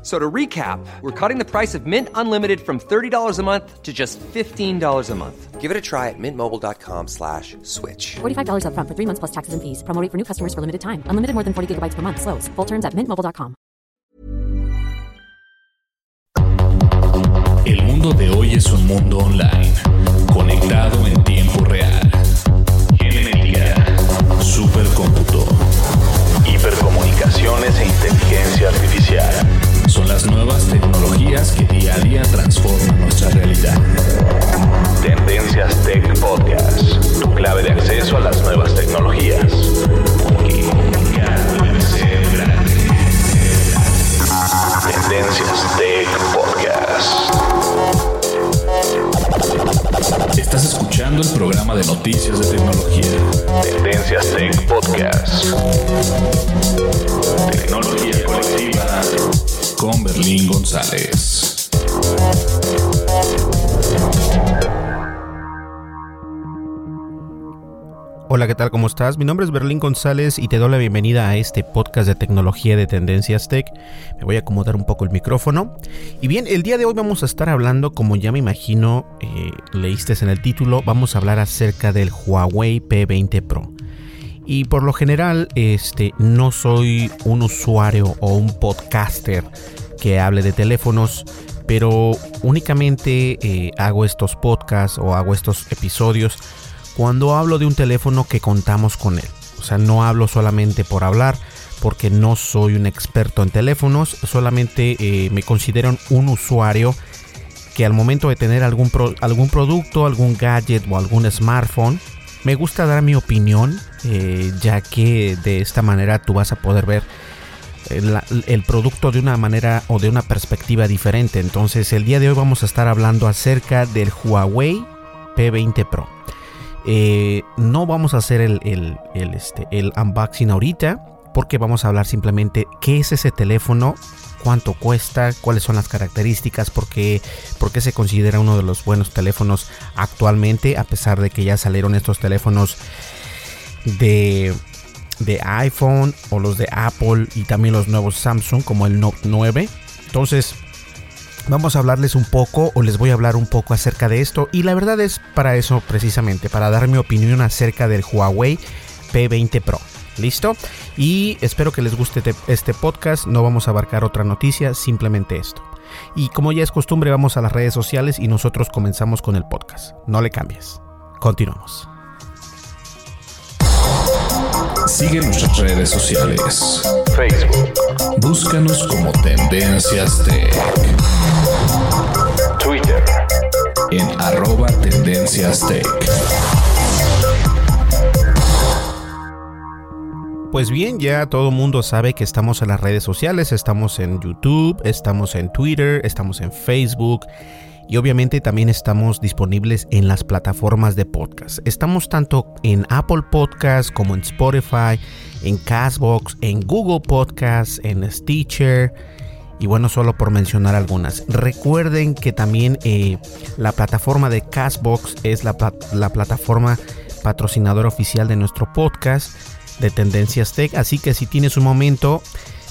F- So to recap, we're cutting the price of Mint Unlimited from $30 a month to just $15 a month. Give it a try at mintmobile.com slash switch. $45 upfront for three months plus taxes and fees. Promo for new customers for limited time. Unlimited more than 40 gigabytes per month. Slows. Full terms at mintmobile.com. El mundo de hoy es un mundo online, conectado en tiempo real. Genética, supercómputo, hipercomunicaciones e inteligencia artificial. Son las nuevas tecnologías que día a día transforman nuestra realidad. Tendencias Tech Podcast, tu clave de acceso a las nuevas tecnologías. Porque ya puede ser grande. Tendencias Tech Podcast. Estás escuchando el programa de noticias de tecnología. Tendencias Tech Podcast. Tecnología colectiva con Berlín González. Hola, ¿qué tal? ¿Cómo estás? Mi nombre es Berlín González y te doy la bienvenida a este podcast de tecnología de Tendencias Tech. Me voy a acomodar un poco el micrófono. Y bien, el día de hoy vamos a estar hablando, como ya me imagino, eh, leíste en el título, vamos a hablar acerca del Huawei P20 Pro. Y por lo general, este, no soy un usuario o un podcaster que hable de teléfonos, pero únicamente eh, hago estos podcasts o hago estos episodios cuando hablo de un teléfono que contamos con él. O sea, no hablo solamente por hablar, porque no soy un experto en teléfonos, solamente eh, me considero un usuario que al momento de tener algún, algún producto, algún gadget o algún smartphone, me gusta dar mi opinión, eh, ya que de esta manera tú vas a poder ver el, el producto de una manera o de una perspectiva diferente. Entonces el día de hoy vamos a estar hablando acerca del Huawei P20 Pro. Eh, no vamos a hacer el, el- el, este, el unboxing ahorita porque vamos a hablar simplemente qué es ese teléfono, cuánto cuesta, cuáles son las características, por qué, se considera uno de los buenos teléfonos actualmente, a pesar de que ya salieron estos teléfonos de, de iPhone o los de Apple y también los nuevos Samsung como el Note 9. Entonces, vamos a hablarles un poco o les voy a hablar un poco acerca de esto y la verdad es para eso precisamente, para dar mi opinión acerca del Huawei P20 Pro. ¿Listo? Y espero que les guste te- este podcast. No vamos a abarcar otra noticia, simplemente esto. Y como ya es costumbre, vamos a las redes sociales y nosotros comenzamos con el podcast. No le cambies. Continuamos. Sigue nuestras redes sociales. Facebook. Búscanos como Tendencias Tech. Twitter. En arroba Tendencias Tech. Pues bien, ya todo mundo sabe que estamos en las redes sociales, estamos en YouTube, estamos en Twitter, estamos en Facebook y obviamente también estamos disponibles en las plataformas de podcast. Estamos tanto en Apple Podcast como en Spotify, en Castbox, en Google Podcast, en Stitcher y bueno, solo por mencionar algunas. Recuerden que también eh, la plataforma de Castbox es la plataforma patrocinadora oficial de nuestro podcast de Tendencias Tech. Así que si tienes un momento,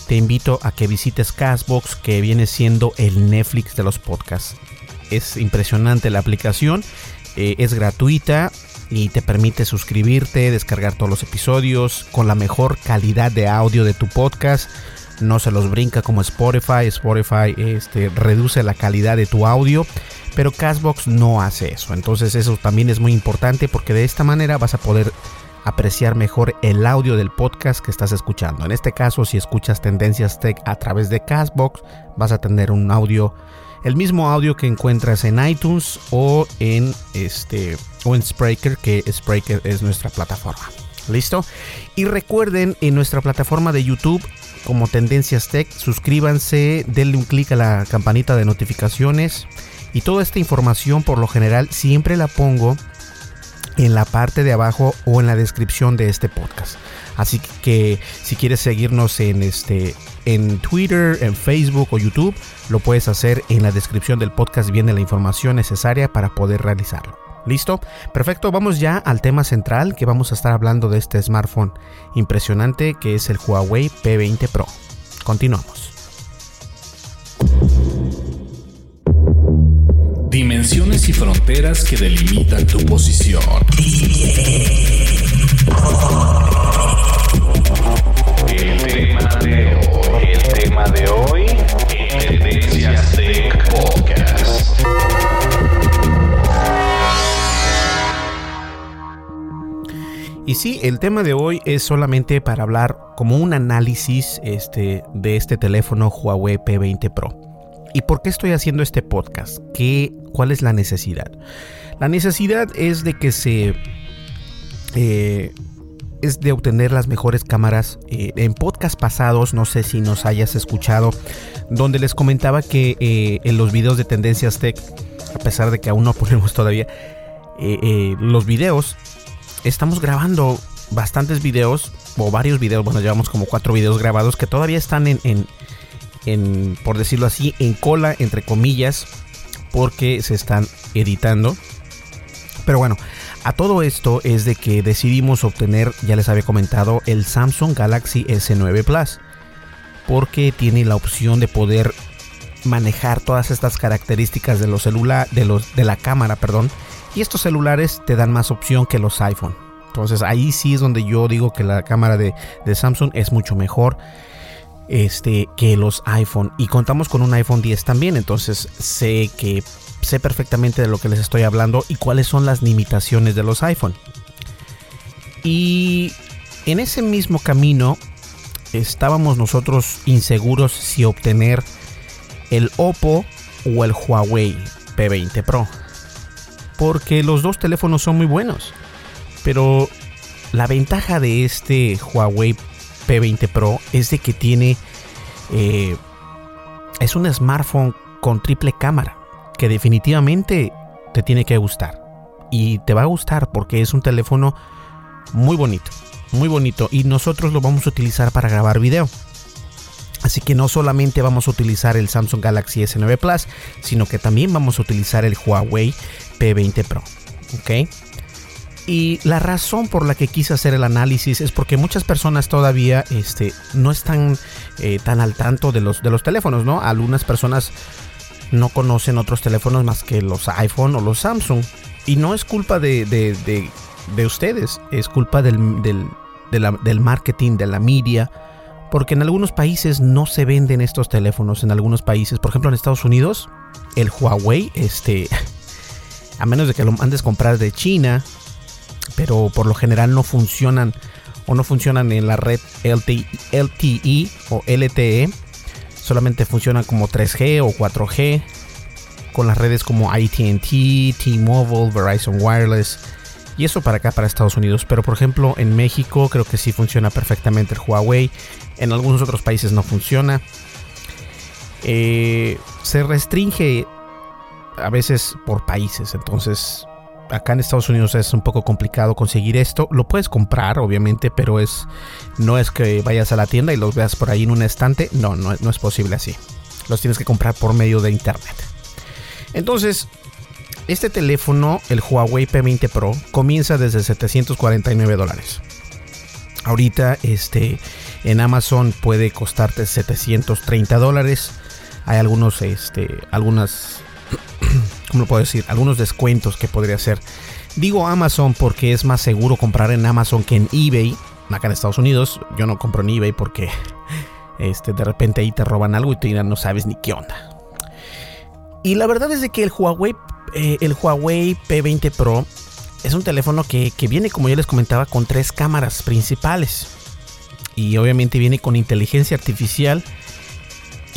te invito a que visites Castbox, que viene siendo el Netflix de los podcasts. Es impresionante la aplicación, eh, es gratuita y te permite suscribirte, descargar todos los episodios con la mejor calidad de audio de tu podcast. no se los brinca como Spotify. Spotify este, reduce la calidad de tu audio, pero Castbox no hace eso. Entonces eso también es muy importante porque de esta manera vas a poder apreciar mejor el audio del podcast que estás escuchando. En este caso, si escuchas Tendencias Tech a través de Castbox, vas a tener un audio, el mismo audio que encuentras en iTunes o en este o en Spreaker, que Spreaker es nuestra plataforma. ¿Listo? Y recuerden en nuestra plataforma de YouTube como Tendencias Tech, suscríbanse, denle un clic a la campanita de notificaciones y toda esta información por lo general siempre la pongo en la parte de abajo o en la descripción de este podcast. Así que si quieres seguirnos en este en Twitter, en Facebook o YouTube, lo puedes hacer en la descripción del podcast viene la información necesaria para poder realizarlo. ¿Listo? Perfecto, vamos ya al tema central que vamos a estar hablando de este smartphone impresionante que es el Huawei P20 Pro. Continuamos. Dimensiones y fronteras que delimitan tu posición. El tema de hoy, el tema de hoy, Tendencias Tech Podcast. Y sí, el tema de hoy es solamente para hablar como un análisis este, de este teléfono Huawei P20 Pro. ¿Y por qué estoy haciendo este podcast? ¿Qué, ¿Cuál es la necesidad? La necesidad es de que se... Eh, es de obtener las mejores cámaras. Eh, en podcast pasados, no sé si nos hayas escuchado, donde les comentaba que eh, en los videos de Tendencias Tech, a pesar de que aún no ponemos todavía los videos, estamos grabando bastantes videos, o varios videos, bueno, llevamos como cuatro videos grabados que todavía están en, en, por decirlo así, en cola, entre comillas, porque se están editando. Pero bueno, a todo esto es de que decidimos obtener, ya les había comentado, el Samsung Galaxy S9 Plus. Porque tiene la opción de poder manejar todas estas características de los celulares, de los de la cámara, perdón. Y estos celulares te dan más opción que los iPhone. Entonces ahí sí es donde yo digo que la cámara de, de Samsung es mucho mejor este, que los iPhone. Y contamos con un iPhone 10 también, entonces sé que sé perfectamente de lo que les estoy hablando y cuáles son las limitaciones de los iPhone. Y en ese mismo camino estábamos nosotros inseguros si obtener el Oppo o el Huawei P20 Pro. Porque los dos teléfonos son muy buenos. Pero la ventaja de este Huawei P20 Pro es de que tiene... Eh, es un smartphone con triple cámara que definitivamente te tiene que gustar. Y te va a gustar porque es un teléfono muy bonito, muy bonito. Y nosotros lo vamos a utilizar para grabar video. Así que no solamente vamos a utilizar el Samsung Galaxy S9 Plus, sino que también vamos a utilizar el Huawei P20 Pro. ¿Ok? Y la razón por la que quise hacer el análisis es porque muchas personas todavía este, no están eh, tan al tanto de los, de los teléfonos, ¿no? Algunas personas no conocen otros teléfonos más que los iPhone o los Samsung. Y no es culpa de, de, ustedes, es culpa del, del, del marketing, de la media. Porque en algunos países no se venden estos teléfonos. En algunos países, por ejemplo en Estados Unidos, el Huawei, este, a menos de que lo mandes comprar de China, pero por lo general no funcionan o no funcionan en la red LTE, o LTE. Solamente funcionan como 3G o 4G con las redes como ATT, T-Mobile, Verizon Wireless. Y eso para acá, para Estados Unidos. Pero por ejemplo, en México creo que sí funciona perfectamente el Huawei. En algunos otros países no funciona. Eh, se restringe a veces por países. Entonces acá en Estados Unidos es un poco complicado conseguir esto. Lo puedes comprar, obviamente, pero es no es que vayas a la tienda y los veas por ahí en un estante. No, no, es posible así. Los tienes que comprar por medio de internet. Entonces, este teléfono, el Huawei P20 Pro, comienza desde 749 dólares. Ahorita, este, en Amazon puede costarte 730 dólares. Hay algunos, este, algunas ¿cómo lo puedo decir? Algunos descuentos que podría hacer. Digo Amazon porque es más seguro comprar en Amazon que en eBay. Acá en Estados Unidos, yo no compro en eBay porque Este, de repente ahí te roban algo y tú ya no sabes ni qué onda. Y la verdad es de que el Huawei, eh, el Huawei P20 Pro es un teléfono que, que viene, como ya les comentaba, con tres cámaras principales. Y obviamente viene con inteligencia artificial.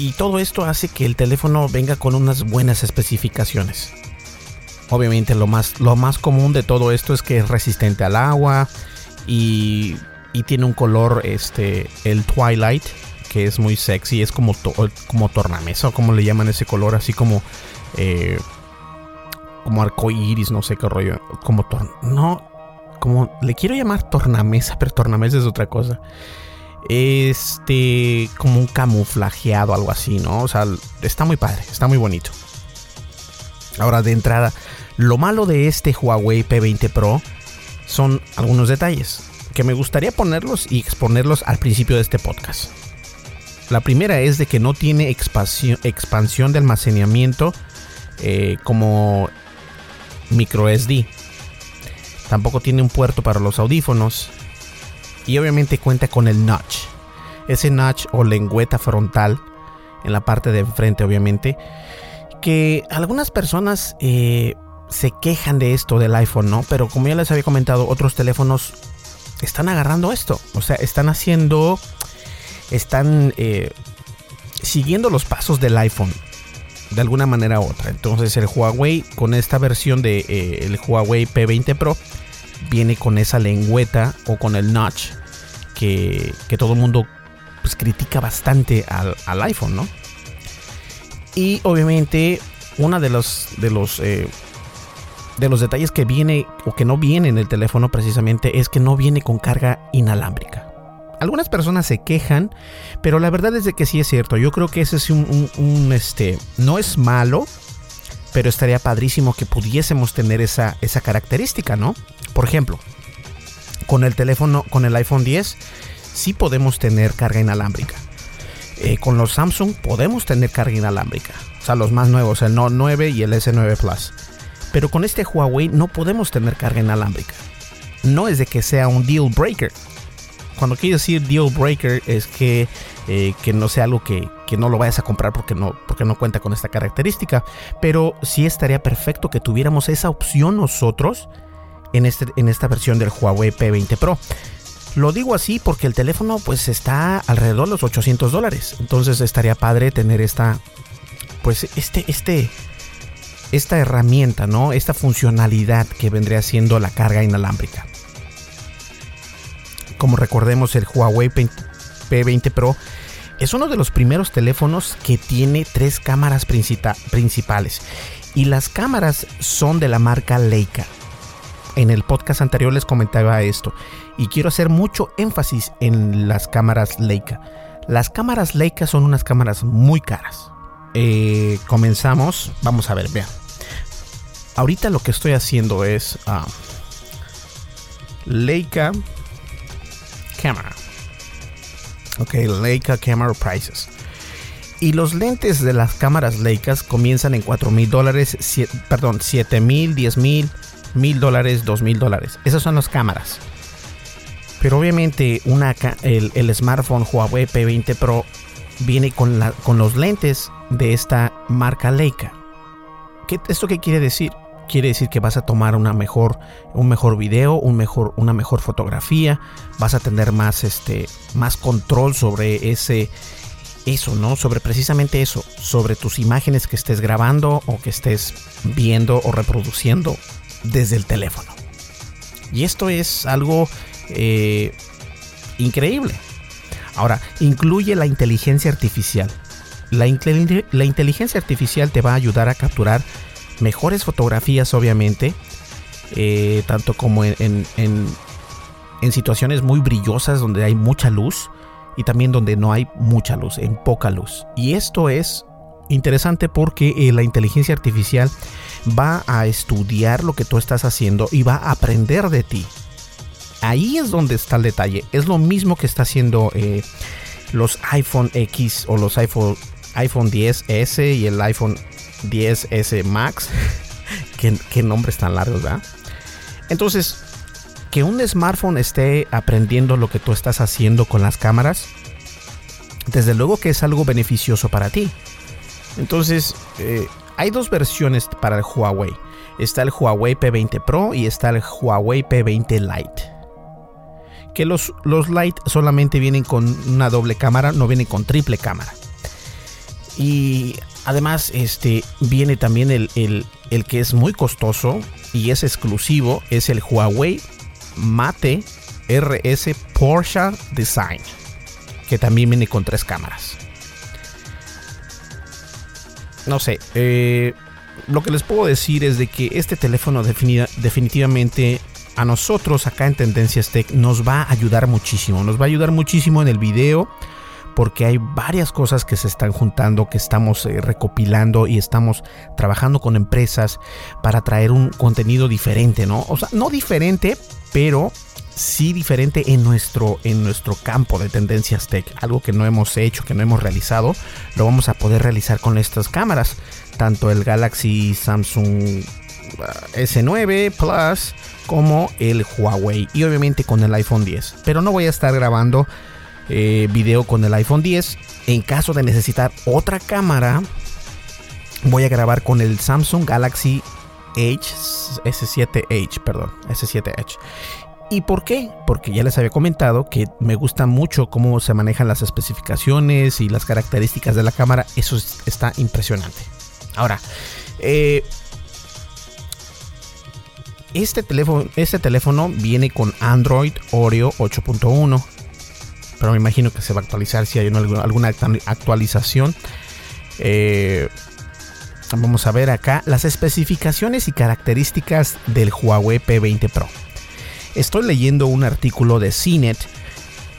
Y todo esto hace que el teléfono venga con unas buenas especificaciones. Obviamente lo más, lo más común de todo esto es que es resistente al agua y, y tiene un color, este, el Twilight, que es muy sexy, es como, como tornamesa o como le llaman ese color, así como... Eh, como arco iris, no sé qué rollo. Como tor no, como le quiero llamar tornamesa, pero tornamesa es otra cosa. Este, como un camuflajeado, algo así, ¿no? O sea, está muy padre, está muy bonito. Ahora, de entrada, lo malo de este Huawei P20 Pro son algunos detalles que me gustaría ponerlos y exponerlos al principio de este podcast. La primera es de que no tiene expansión, de almacenamiento eh, como micro SD. Tampoco tiene un puerto para los audífonos. Y obviamente cuenta con el notch. Ese notch o lengüeta frontal en la parte de enfrente obviamente. Que algunas personas eh, se quejan de esto del iPhone, ¿no? Pero como ya les había comentado, otros teléfonos están agarrando esto. O sea, están haciendo... Están eh, siguiendo los pasos del iPhone de alguna manera u otra. Entonces el Huawei con esta versión de eh, el Huawei P20 Pro viene con esa lengüeta o con el notch que, todo el mundo pues, critica bastante al, iPhone, ¿no? Y obviamente uno de los de los eh, de los detalles que viene o que no viene en el teléfono precisamente es que no viene con carga inalámbrica. Algunas personas se quejan, pero la verdad es de que sí es cierto. Yo creo que ese es un, este, no es malo, pero estaría padrísimo que pudiésemos tener esa, esa característica, ¿no? Por ejemplo, con el teléfono, con el iPhone 10, sí podemos tener carga inalámbrica. Eh, con los Samsung podemos tener carga inalámbrica. O sea, los más nuevos, el Note 9 y el S9 Plus. Pero con este Huawei no podemos tener carga inalámbrica. No es de que sea un deal breaker, cuando quiero decir deal breaker es que, eh, que no sea algo que, no lo vayas a comprar porque no, porque no cuenta con esta característica. Pero sí estaría perfecto que tuviéramos esa opción nosotros en, este, en esta versión del Huawei P20 Pro. Lo digo así porque el teléfono pues está alrededor de los 800 dólares. Entonces estaría padre tener esta, pues este, este, esta herramienta, ¿no? Esta funcionalidad que vendría siendo la carga inalámbrica. Como recordemos, el Huawei P20 Pro es uno de los primeros teléfonos que tiene tres cámaras principales. Y las cámaras son de la marca Leica. En el podcast anterior les comentaba esto. Y quiero hacer mucho énfasis en las cámaras Leica. Las cámaras Leica son unas cámaras muy caras. Eh, comenzamos. Vamos a ver, vean. Ahorita lo que estoy haciendo es ah, Leica Camera. Ok, Leica Camera Prices. Y los lentes de las cámaras Leica comienzan en 4 mil dólares, perdón, 7 mil, 10 mil, mil dólares, 2 mil dólares. Esas son las cámaras. Pero obviamente una, el, el, smartphone Huawei P20 Pro viene con, la, con los lentes de esta marca Leica. ¿Qué, ¿Esto qué quiere decir? quiere decir que vas a tomar una mejor, un mejor video, un mejor, una mejor fotografía, vas a tener más, este, más control sobre ese, eso, ¿no? Sobre precisamente eso, sobre tus imágenes que estés grabando o que estés viendo o reproduciendo desde el teléfono. Y esto es algo eh, increíble. Ahora, incluye la inteligencia artificial. La, inteligencia artificial te va a ayudar a capturar mejores fotografías obviamente, eh, tanto como en, en, situaciones muy brillosas donde hay mucha luz y también donde no hay mucha luz, en poca luz. Y esto es interesante porque eh, la inteligencia artificial va a estudiar lo que tú estás haciendo y va a aprender de ti. Ahí es donde está el detalle. Es lo mismo que está haciendo eh, los iPhone X o los iPhone, iPhone 10S y el iPhone 10S Max. ¿Qué, nombres tan largos, ¿verdad? Entonces, que un smartphone esté aprendiendo lo que tú estás haciendo con las cámaras desde luego que es algo beneficioso para ti. Entonces, eh, hay dos versiones para el Huawei. Está el Huawei P20 Pro y está el Huawei P20 Lite. Que los, los Lite solamente vienen con una doble cámara, no vienen con triple cámara. Y además, este viene también el, el que es muy costoso y es exclusivo, es el Huawei Mate RS Porsche Design, que también viene con tres cámaras. No sé, eh, lo que les puedo decir es de que este teléfono definitivamente a nosotros acá en Tendencias Tech nos va a ayudar muchísimo. Nos va a ayudar muchísimo en el video porque hay varias cosas que se están juntando, que estamos eh, recopilando y estamos trabajando con empresas para traer un contenido diferente, ¿no? O sea, no diferente, pero sí diferente en nuestro, en nuestro campo de tendencias tech. Algo que no hemos hecho, que no hemos realizado, lo vamos a poder realizar con estas cámaras. Tanto el Galaxy Samsung uh, S9 Plus como el Huawei y obviamente con el iPhone 10. Pero no voy a estar grabando eh, video con el iPhone 10. En caso de necesitar otra cámara, voy a grabar con el Samsung Galaxy H S7H, perdón, S7H. ¿Y por qué? Porque ya les había comentado que me gusta mucho cómo se manejan las especificaciones y las características de la cámara. Eso está impresionante. Ahora, eh, este, teléfono, este teléfono viene con Android Oreo 8.1. Pero me imagino que se va a actualizar si hay alguna actualización. Eh, vamos a ver acá las especificaciones y características del Huawei P20 Pro. Estoy leyendo un artículo de CNET.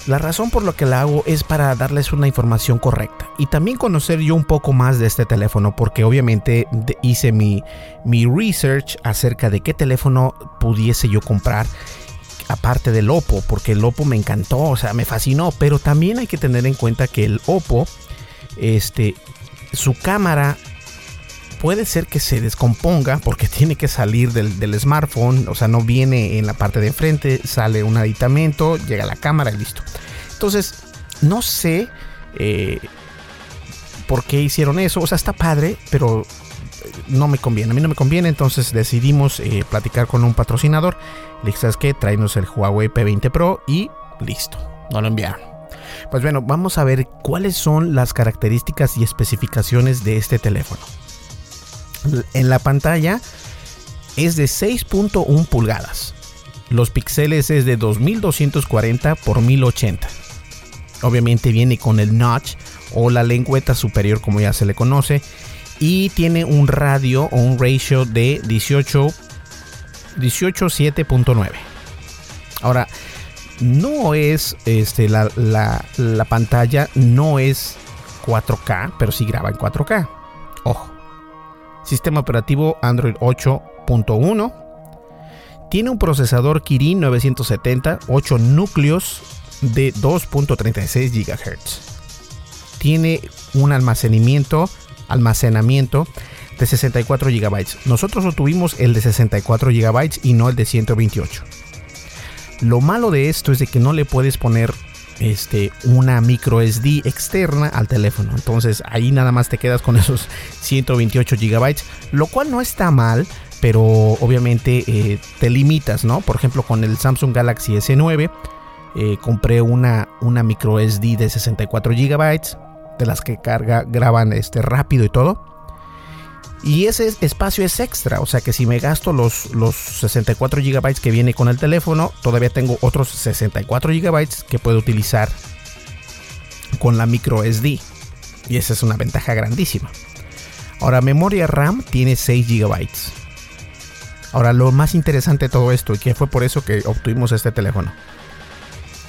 La razón por lo que la hago es para darles una información correcta y también conocer yo un poco más de este teléfono porque obviamente hice mi, mi research acerca de qué teléfono pudiese yo comprar aparte del Oppo, porque el Oppo me encantó, o sea, me fascinó, pero también hay que tener en cuenta que el Oppo, este, su cámara puede ser que se descomponga porque tiene que salir del, smartphone, o sea, no viene en la parte de enfrente, sale un aditamento, llega la cámara y listo. Entonces, no sé eh, por qué hicieron eso, o sea, está padre, pero no me conviene, a mí no me conviene, entonces decidimos eh, platicar con un patrocinador. Le dije, ¿sabes qué? Tráenos el Huawei P20 Pro y listo, no lo enviaron. Pues bueno, vamos a ver cuáles son las características y especificaciones de este teléfono en la pantalla es de 6.1 pulgadas. Los píxeles es de 2240 por 1080. Obviamente viene con el notch o la lengüeta superior como ya se le conoce y tiene un radio o un ratio de 18 18.7.9. Ahora, no es este, la, la pantalla no es 4K, pero sí graba en 4K. Ojo. Sistema operativo Android 8.1. Tiene un procesador Kirin 970, 8 núcleos de 2.36 GHz. Tiene un almacenamiento, almacenamiento de 64 GB. Nosotros obtuvimos el de 64 GB y no el de 128. Lo malo de esto es de que no le puedes poner este, una micro SD externa al teléfono. Entonces ahí nada más te quedas con esos 128 GB, lo cual no está mal, pero obviamente eh, te limitas, ¿no? Por ejemplo, con el Samsung Galaxy S9 eh, compré una, una micro SD de 64 GB, de las que carga, graban este, rápido y todo. Y ese espacio es extra, o sea que si me gasto los, los 64 GB que viene con el teléfono, todavía tengo otros 64 GB que puedo utilizar con la micro SD. Y esa es una ventaja grandísima. Ahora, memoria RAM tiene 6 GB. Ahora, lo más interesante de todo esto, y que fue por eso que obtuvimos este teléfono.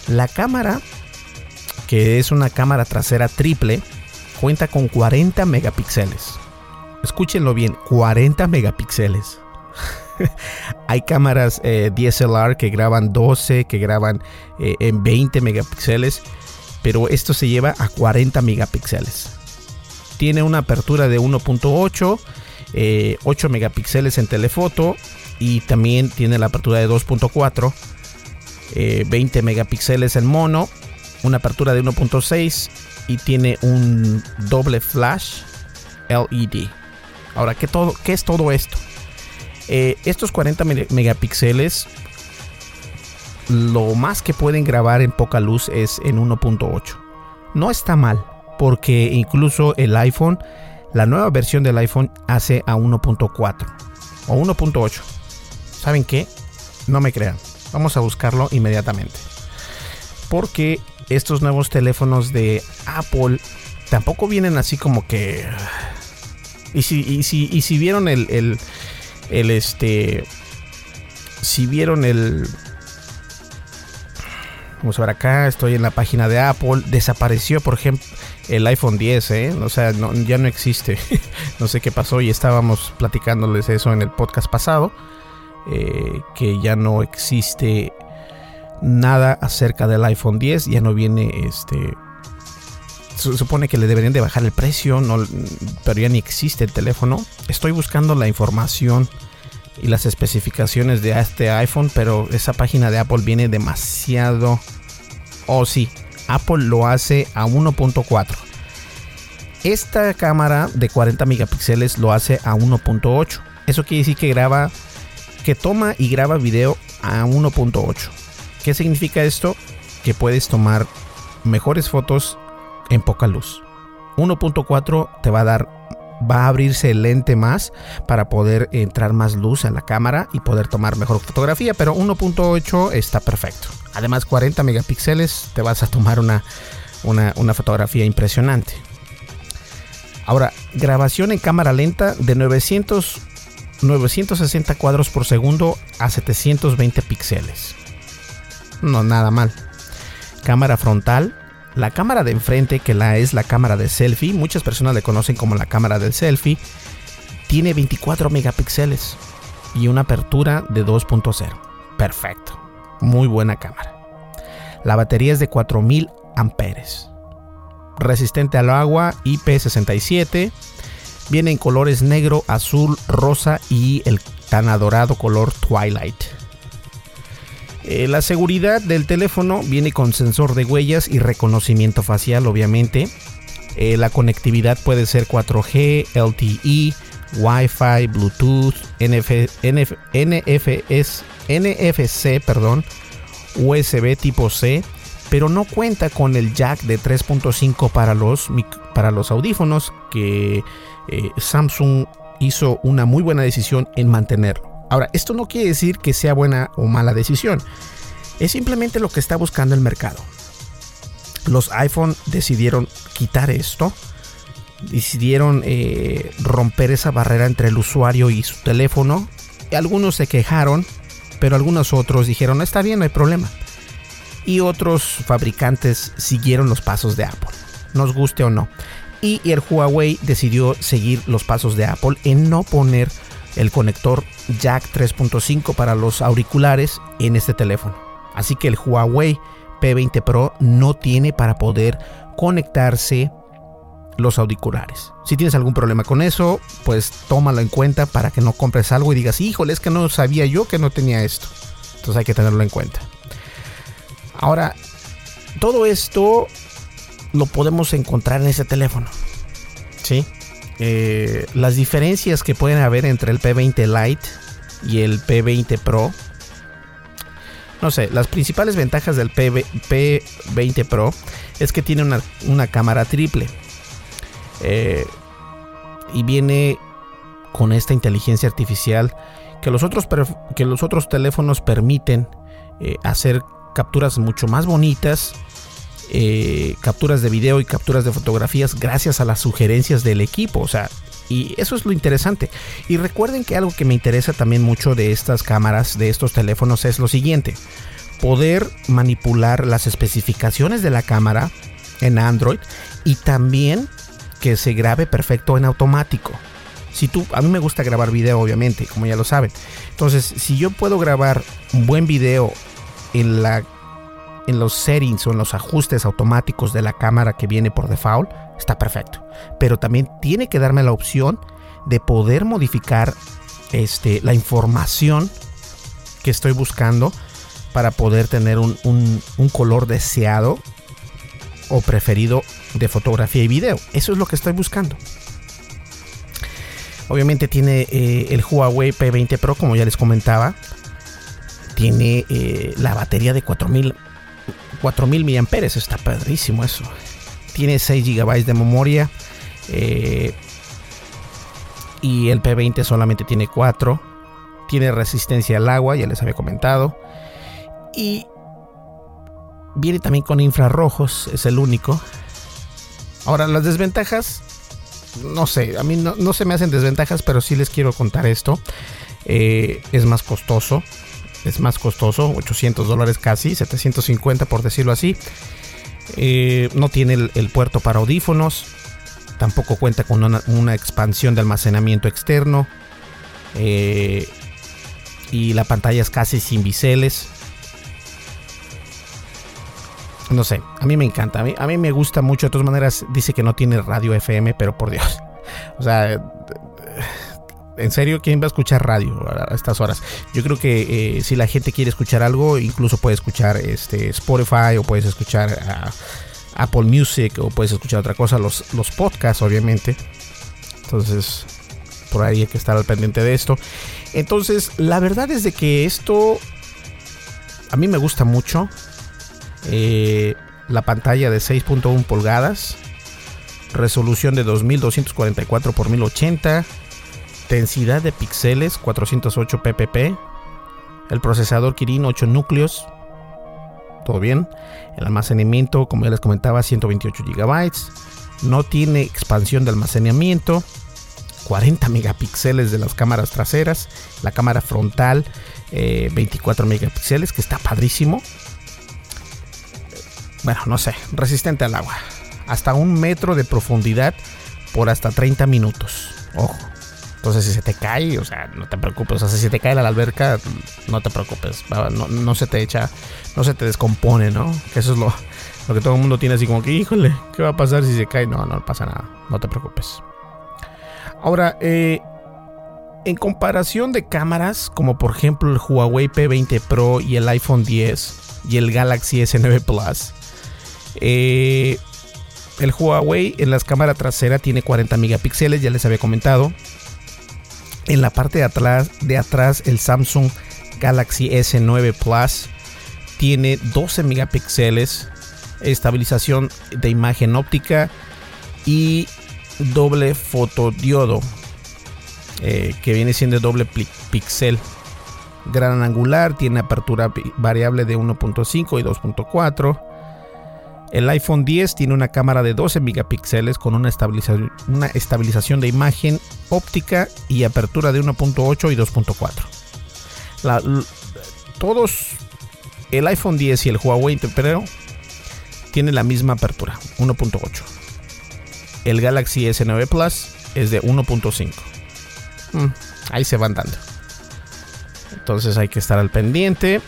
La cámara, que es una cámara trasera triple, cuenta con 40 megapíxeles escúchenlo bien, 40 megapíxeles. Hay cámaras eh, DSLR que graban 12, que graban eh, en 20 megapíxeles, pero esto se lleva a 40 megapíxeles. Tiene una apertura de 1.8, 8 eh, megapíxeles en telefoto y también tiene la apertura de 2.4, 20 megapíxeles en mono, una apertura de 1.6 y tiene un doble flash LED. Ahora, ¿qué, todo, qué es todo esto? Eh, estos 40 megapíxeles, lo más que pueden grabar en poca luz es en 1.8. No está mal, porque incluso el iPhone, la nueva versión del iPhone hace a 1.4 o 1.8. ¿Saben qué? No me crean. Vamos a buscarlo inmediatamente. Porque estos nuevos teléfonos de Apple tampoco vienen así como que... Y si, y si, y si vieron el, el, este... Si vieron el... Vamos a ver acá, estoy en la página de Apple. Desapareció, por ejemplo, el iPhone 10, ¿eh? O sea, ya no existe. no sé qué pasó y estábamos platicándoles eso en el podcast pasado. Eh, que ya no existe nada acerca del iPhone 10. Ya no viene este. Se supone que le deberían de bajar el precio, no, pero ya ni existe el teléfono. Estoy buscando la información y las especificaciones de este iPhone, pero esa página de Apple viene demasiado... Oh sí, Apple lo hace a 1.4. Esta cámara de 40 megapíxeles lo hace a 1.8. Eso quiere decir que graba, que toma y graba video a 1.8. ¿Qué significa esto? Que puedes tomar mejores fotos en poca luz. 1.4 te va a dar va a abrirse el lente más para poder entrar más luz en la cámara y poder tomar mejor fotografía, pero 1.8 está perfecto. Además 40 megapíxeles te vas a tomar una, una, fotografía impresionante. Ahora, grabación en cámara lenta de 900, 960 cuadros por segundo a 720 píxeles. No, nada mal. Cámara frontal la cámara de enfrente, que la es la cámara de selfie, muchas personas le conocen como la cámara del selfie, tiene 24 megapíxeles y una apertura de 2.0. Perfecto. Muy buena cámara. La batería es de 4000 amperes. Resistente al agua IP67. Viene en colores negro, azul, rosa y el tan adorado color Twilight. Eh, la seguridad del teléfono viene con sensor de huellas y reconocimiento facial, obviamente. Eh, la conectividad puede ser 4G, LTE, Wi-Fi, Bluetooth, NFC, perdón, USB tipo C, pero no cuenta con el jack de 3.5 para los, para los audífonos que eh, Samsung hizo una muy buena decisión en mantenerlo. Ahora, esto no quiere decir que sea buena o mala decisión. Es simplemente lo que está buscando el mercado. Los iPhone decidieron quitar esto. Decidieron eh, romper esa barrera entre el usuario y su teléfono. Algunos se quejaron, pero algunos otros dijeron, está bien, no hay problema. Y otros fabricantes siguieron los pasos de Apple, nos guste o no. Y el Huawei decidió seguir los pasos de Apple en no poner el conector jack 3.5 para los auriculares en este teléfono. Así que el Huawei P20 Pro no tiene para poder conectarse los auriculares. Si tienes algún problema con eso, pues tómalo en cuenta para que no compres algo y digas, híjole, es que no sabía yo que no tenía esto. Entonces hay que tenerlo en cuenta. Ahora, todo esto lo podemos encontrar en ese teléfono. ¿Sí? Eh, las diferencias que pueden haber entre el P20 Lite y el P20 Pro. No sé, las principales ventajas del P20 Pro es que tiene una, cámara triple. Eh, y viene con esta inteligencia artificial que los otros, que los otros teléfonos permiten eh, hacer capturas mucho más bonitas eh, capturas de video y capturas de fotografías gracias a las sugerencias del equipo. O sea, y eso es lo interesante. Y recuerden que algo que me interesa también mucho de estas cámaras, de estos teléfonos, es lo siguiente. Poder manipular las especificaciones de la cámara en Android y también que se grabe perfecto en automático. Si tú, a mí me gusta grabar video, obviamente, como ya lo saben. Entonces, si yo puedo grabar un buen video en la en los settings o en los ajustes automáticos de la cámara que viene por default, está perfecto. Pero también tiene que darme la opción de poder modificar este, la información que estoy buscando para poder tener un, color deseado o preferido de fotografía y video. Eso es lo que estoy buscando. Obviamente tiene eh, el Huawei P20 Pro, como ya les comentaba. Tiene eh, la batería de 4000 4000 mAh. Está padrísimo eso. Tiene 6 GB de memoria. Eh, y el P20 solamente tiene 4. Tiene resistencia al agua, ya les había comentado. Y viene también con infrarrojos, es el único. Ahora, las desventajas, no sé, a mí no, se me hacen desventajas, pero sí les quiero contar esto. Eh, es más costoso, es más costoso, 800 dólares casi, 750 por decirlo así. Eh, no tiene el, puerto para audífonos, tampoco cuenta con una, expansión de almacenamiento externo. Eh, y la pantalla es casi sin biseles. No sé, a mí me encanta, a mí, a mí me gusta mucho. De todas maneras, dice que no tiene radio FM, pero por Dios. O sea, en serio, ¿quién va a escuchar radio a estas horas? Yo creo que eh, si la gente quiere escuchar algo, incluso puede escuchar este Spotify o puedes escuchar Apple Music o puedes escuchar otra cosa, los, los podcasts, obviamente. Entonces, por ahí hay que estar al pendiente de esto. Entonces, la verdad es de que esto a mí me gusta mucho. Eh, la pantalla de 6.1 pulgadas, resolución de 2244 x 1080, densidad de píxeles 408 ppp, el procesador Kirin 8 núcleos, todo bien, el almacenamiento, como ya les comentaba, 128 GB, no tiene expansión de almacenamiento, 40 megapíxeles de las cámaras traseras, la cámara frontal 24 eh, megapíxeles, que está padrísimo. Bueno, no sé, resistente al agua. Hasta un metro de profundidad por hasta 30 minutos. Ojo. Entonces, si se te cae, o sea, no te preocupes. O sea, si te cae la alberca, no te preocupes. No, se te echa, no se te descompone, ¿no? Que eso es lo, lo que todo el mundo tiene así como que, híjole, ¿qué va a pasar si se cae? No, no pasa nada. No te preocupes. Ahora, eh, en comparación de cámaras, como por ejemplo el Huawei P20 Pro y el iPhone 10 y el Galaxy S9 Plus, eh, el Huawei en las cámaras traseras tiene 40 megapíxeles, ya les había comentado. En la parte de atrás, de atrás el Samsung Galaxy S9 Plus tiene 12 megapíxeles, estabilización de imagen óptica y doble fotodiodo eh, que viene siendo doble pixel gran angular tiene apertura variable de 1.5 y 2.4 el iPhone 10 tiene una cámara de 12 megapíxeles con una estabilización, una estabilización de imagen óptica y apertura de 1.8 y 2.4 todos el iPhone 10 y el Huawei Pro tienen la misma apertura 1.8 el Galaxy S9 Plus es de 1.5. Mm, ahí se van dando. Entonces hay que estar al pendiente.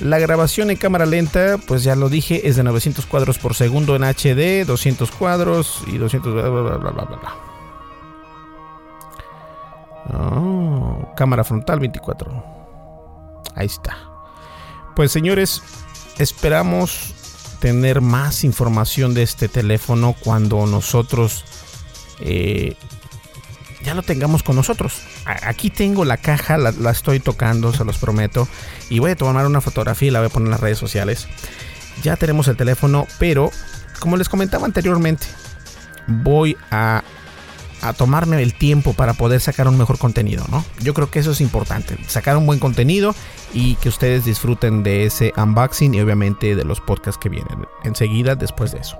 La grabación en cámara lenta, pues ya lo dije, es de 900 cuadros por segundo en HD, 200 cuadros y 200... Bla, bla, bla, bla, oh, cámara frontal 24. Ahí está. Pues señores, esperamos tener más información de este teléfono cuando nosotros eh, ya lo tengamos con nosotros. Aquí tengo la caja, la, estoy tocando, se los prometo. Y voy a tomar una fotografía y la voy a poner en las redes sociales. Ya tenemos el teléfono, pero como les comentaba anteriormente, voy a a tomarme el tiempo para poder sacar un mejor contenido, ¿no? Yo creo que eso es importante, sacar un buen contenido y que ustedes disfruten de ese unboxing y obviamente de los podcasts que vienen enseguida después de eso.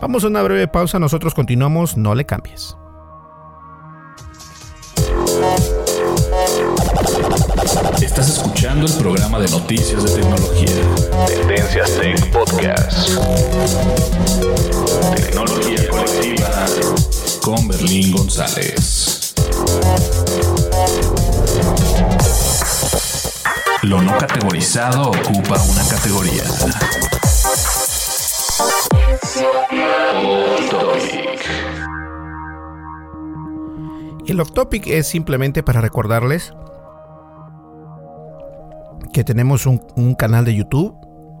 Vamos a una breve pausa, nosotros continuamos, no le cambies. Estás escuchando el programa de noticias de tecnología. Tendencias Tech Podcast. Tecnología colectiva con Berlín González. Lo no categorizado ocupa una categoría. El off topic es simplemente para recordarles que tenemos un, un, canal de YouTube,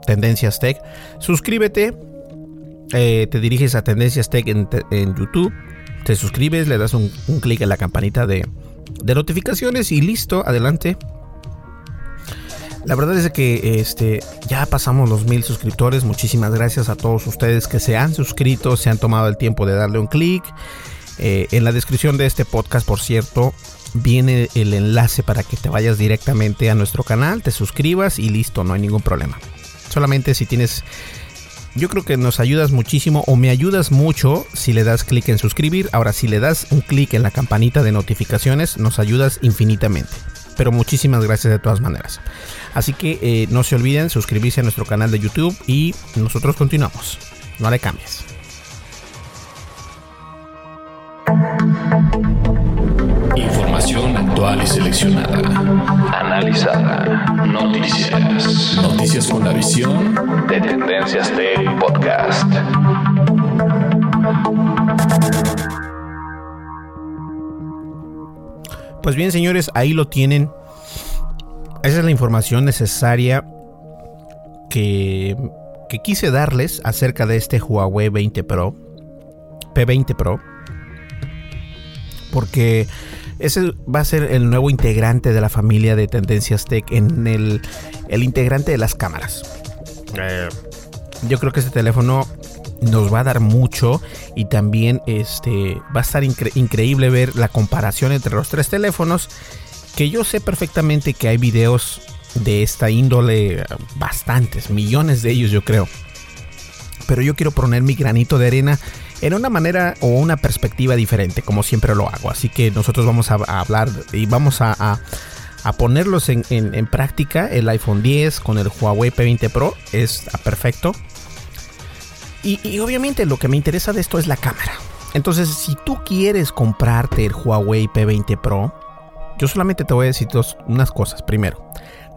Tendencias Tech. Suscríbete eh, te diriges a Tendencias Tech en, YouTube, te suscribes, le das un, clic en la campanita de, de, notificaciones y listo, adelante. La verdad es que este, ya pasamos los mil suscriptores. Muchísimas gracias a todos ustedes que se han suscrito, se han tomado el tiempo de darle un clic. Eh, en la descripción de este podcast, por cierto, viene el enlace para que te vayas directamente a nuestro canal, te suscribas y listo, no hay ningún problema. Solamente si tienes... Yo creo que nos ayudas muchísimo o me ayudas mucho si le das clic en suscribir. Ahora, si le das un clic en la campanita de notificaciones, nos ayudas infinitamente. Pero muchísimas gracias de todas maneras. Así que eh, no se olviden suscribirse a nuestro canal de YouTube y nosotros continuamos. No le cambies. Y seleccionada. Analizada. Noticias. Noticias con la visión de Tendencias Tech Podcast. Pues bien, señores, ahí lo tienen. Esa es la información necesaria que, que quise darles acerca de este Huawei 20 Pro, P20 Pro, porque ese va a ser el nuevo integrante de la familia de Tendencias Tech en el, el integrante de las cámaras. Eh, yo creo que este teléfono nos va a dar mucho y también este va a estar increíble ver la comparación entre los tres teléfonos que yo sé perfectamente que hay videos de esta índole bastantes millones de ellos yo creo pero yo quiero poner mi granito de arena en una manera o una perspectiva diferente, como siempre lo hago. Así que nosotros vamos a, hablar y vamos a, ponerlos en, práctica. El iPhone 10 con el Huawei P20 Pro es perfecto. Y, obviamente lo que me interesa de esto es la cámara. Entonces, si tú quieres comprarte el Huawei P20 Pro, yo solamente te voy a decir dos, unas cosas. Primero,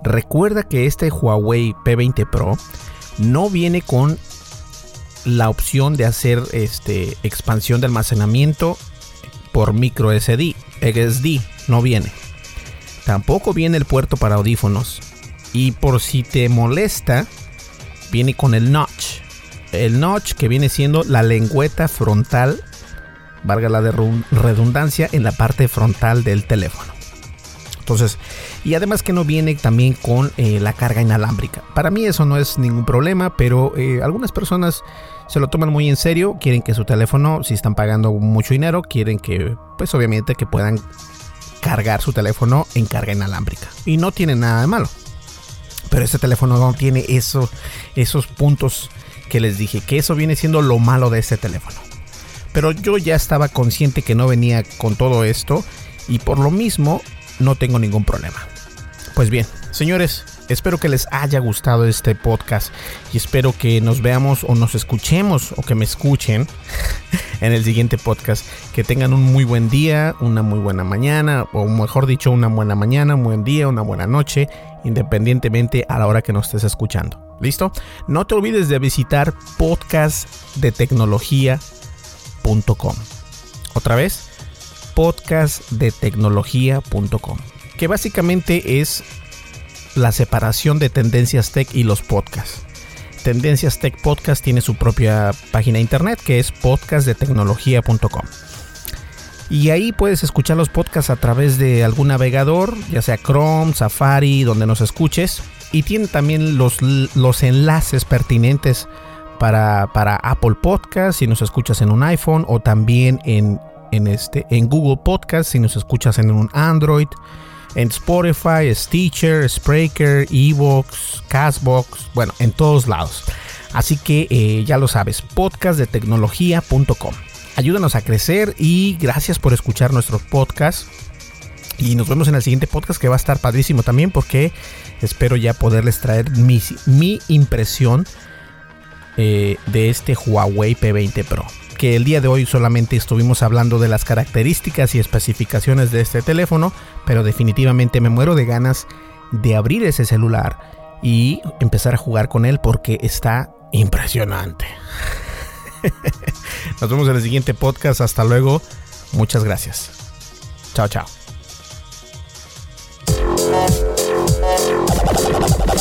recuerda que este Huawei P20 Pro no viene con la opción de hacer este, expansión de almacenamiento por micro SD. XD no viene. Tampoco viene el puerto para audífonos. Y por si te molesta, viene con el notch. El notch que viene siendo la lengüeta frontal, valga la redundancia, en la parte frontal del teléfono. Entonces, y además que no viene también con eh, la carga inalámbrica. Para mí eso no es ningún problema, pero eh, algunas personas se lo toman muy en serio, quieren que su teléfono, si están pagando mucho dinero, quieren que, pues obviamente que puedan cargar su teléfono en carga inalámbrica. Y no tiene nada de malo. Pero este teléfono no tiene eso, esos puntos que les dije, que eso viene siendo lo malo de este teléfono. Pero yo ya estaba consciente que no venía con todo esto y por lo mismo no tengo ningún problema. Pues bien, señores, Espero que les haya gustado este podcast y espero que nos veamos o nos escuchemos o que me escuchen en el siguiente podcast. Que tengan un muy buen día, una muy buena mañana o mejor dicho una buena mañana, un buen día, una buena noche, independientemente a la hora que nos estés escuchando. ¿Listo? No te olvides de visitar podcastdetecnología.com. Otra vez, podcastdetecnología.com. Que básicamente es la separación de Tendencias Tech y los podcasts. Tendencias Tech Podcast tiene su propia página internet que es podcastdetecnología.com. Y ahí puedes escuchar los podcasts a través de algún navegador, ya sea Chrome, Safari, donde nos escuches. Y tiene también los, los enlaces pertinentes para, para Apple Podcast si nos escuchas en un iPhone o también en, en, este, en Google Podcast si nos escuchas en un Android en Spotify, Stitcher, Spreaker, Evox, Castbox, bueno, en todos lados. Así que eh, ya lo sabes, podcastdetecnología.com. Ayúdanos a crecer y gracias por escuchar nuestros podcasts. Y nos vemos en el siguiente podcast que va a estar padrísimo también porque espero ya poderles traer mi, mi impresión eh, de este Huawei P20 Pro que el día de hoy solamente estuvimos hablando de las características y especificaciones de este teléfono, pero definitivamente me muero de ganas de abrir ese celular y empezar a jugar con él porque está impresionante. Nos vemos en el siguiente podcast. Hasta luego. Muchas gracias. Chao, chao.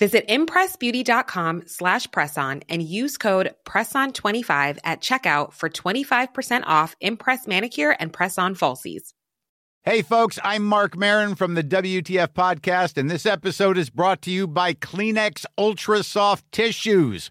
Visit impressbeauty.com slash presson and use code PRESSON25 at checkout for 25% off Impress Manicure and Press-On Falsies. Hey, folks, I'm Mark Marin from the WTF Podcast, and this episode is brought to you by Kleenex Ultra Soft Tissues,